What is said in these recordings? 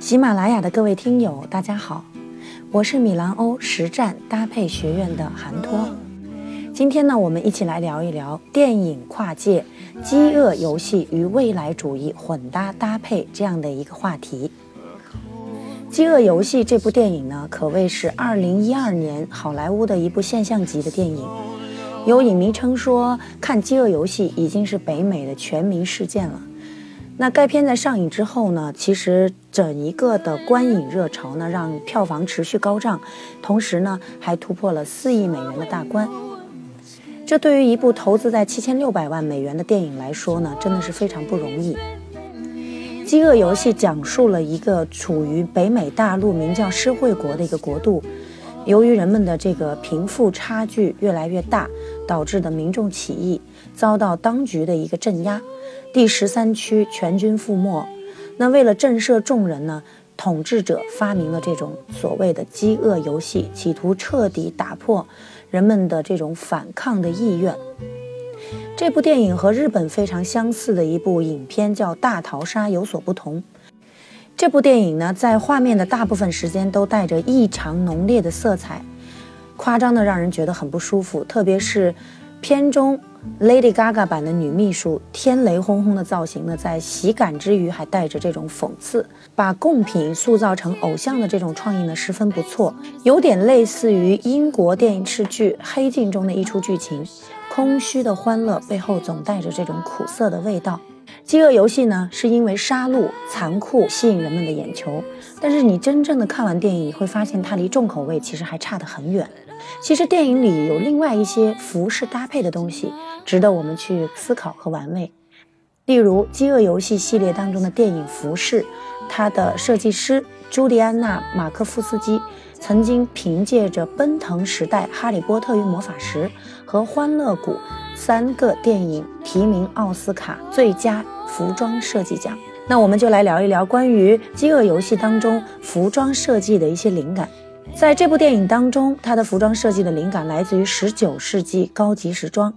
喜马拉雅的各位听友，大家好，我是米兰欧实战搭配学院的韩托。今天呢，我们一起来聊一聊电影跨界、饥饿游戏与未来主义混搭搭配这样的一个话题。《饥饿游戏》这部电影呢，可谓是2012年好莱坞的一部现象级的电影。有影迷称说，看《饥饿游戏》已经是北美的全民事件了。那该片在上映之后呢，其实整一个的观影热潮呢，让票房持续高涨，同时呢，还突破了四亿美元的大关。这对于一部投资在七千六百万美元的电影来说呢，真的是非常不容易。《饥饿游戏》讲述了一个处于北美大陆名叫施惠国的一个国度，由于人们的这个贫富差距越来越大，导致的民众起义，遭到当局的一个镇压。第十三区全军覆没。那为了震慑众人呢，统治者发明了这种所谓的饥饿游戏，企图彻底打破人们的这种反抗的意愿。这部电影和日本非常相似的一部影片叫《大逃杀》有所不同。这部电影呢，在画面的大部分时间都带着异常浓烈的色彩，夸张的让人觉得很不舒服，特别是片中。Lady Gaga 版的女秘书，天雷轰轰的造型呢，在喜感之余还带着这种讽刺，把贡品塑造成偶像的这种创意呢，十分不错，有点类似于英国电视剧《黑镜》中的一出剧情。空虚的欢乐背后总带着这种苦涩的味道。饥饿游戏呢，是因为杀戮残酷吸引人们的眼球，但是你真正的看完电影，你会发现它离重口味其实还差得很远。其实电影里有另外一些服饰搭配的东西，值得我们去思考和玩味。例如《饥饿游戏》系列当中的电影服饰，它的设计师朱迪安娜·马克夫斯基曾经凭借着《奔腾时代》《哈利波特与魔法石》和《欢乐谷》三个电影提名奥斯卡最佳服装设计奖。那我们就来聊一聊关于《饥饿游戏》当中服装设计的一些灵感。在这部电影当中，他的服装设计的灵感来自于十九世纪高级时装，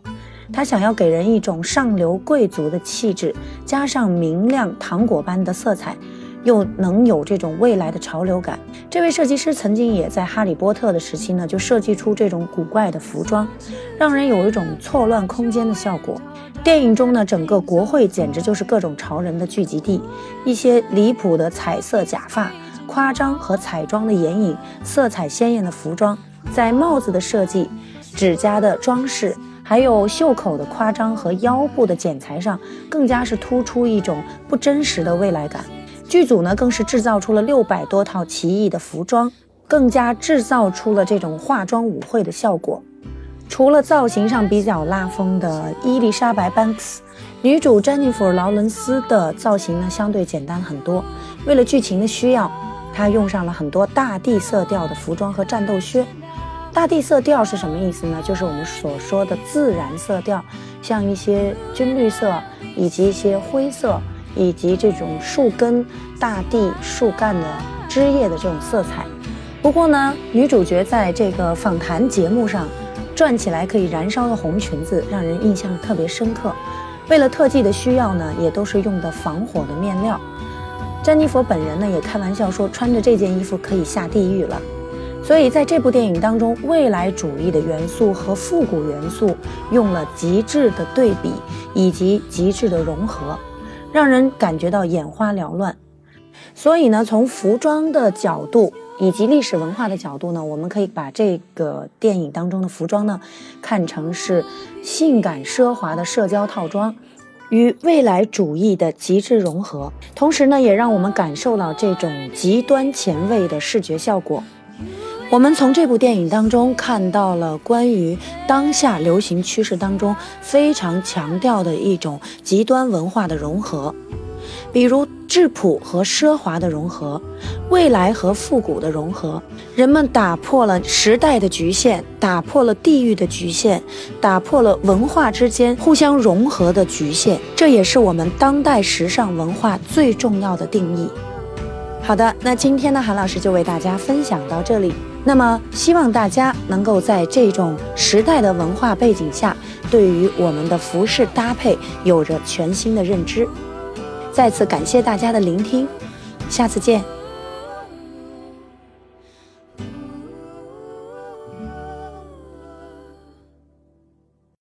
他想要给人一种上流贵族的气质，加上明亮糖果般的色彩，又能有这种未来的潮流感。这位设计师曾经也在《哈利波特》的时期呢，就设计出这种古怪的服装，让人有一种错乱空间的效果。电影中呢，整个国会简直就是各种潮人的聚集地，一些离谱的彩色假发。夸张和彩妆的眼影，色彩鲜艳的服装，在帽子的设计、指甲的装饰，还有袖口的夸张和腰部的剪裁上，更加是突出一种不真实的未来感。剧组呢，更是制造出了六百多套奇异的服装，更加制造出了这种化妆舞会的效果。除了造型上比较拉风的伊丽莎白·班克斯，女主詹妮弗·劳伦斯的造型呢，相对简单很多。为了剧情的需要。她用上了很多大地色调的服装和战斗靴。大地色调是什么意思呢？就是我们所说的自然色调，像一些军绿色，以及一些灰色，以及这种树根、大地、树干的枝叶的这种色彩。不过呢，女主角在这个访谈节目上转起来可以燃烧的红裙子，让人印象特别深刻。为了特技的需要呢，也都是用的防火的面料。詹妮弗本人呢也开玩笑说，穿着这件衣服可以下地狱了。所以在这部电影当中，未来主义的元素和复古元素用了极致的对比以及极致的融合，让人感觉到眼花缭乱。所以呢，从服装的角度以及历史文化的角度呢，我们可以把这个电影当中的服装呢看成是性感奢华的社交套装。与未来主义的极致融合，同时呢，也让我们感受到这种极端前卫的视觉效果。我们从这部电影当中看到了关于当下流行趋势当中非常强调的一种极端文化的融合。比如质朴和奢华的融合，未来和复古的融合，人们打破了时代的局限，打破了地域的局限，打破了文化之间互相融合的局限，这也是我们当代时尚文化最重要的定义。好的，那今天呢，韩老师就为大家分享到这里。那么，希望大家能够在这种时代的文化背景下，对于我们的服饰搭配有着全新的认知。再次感谢大家的聆听，下次见。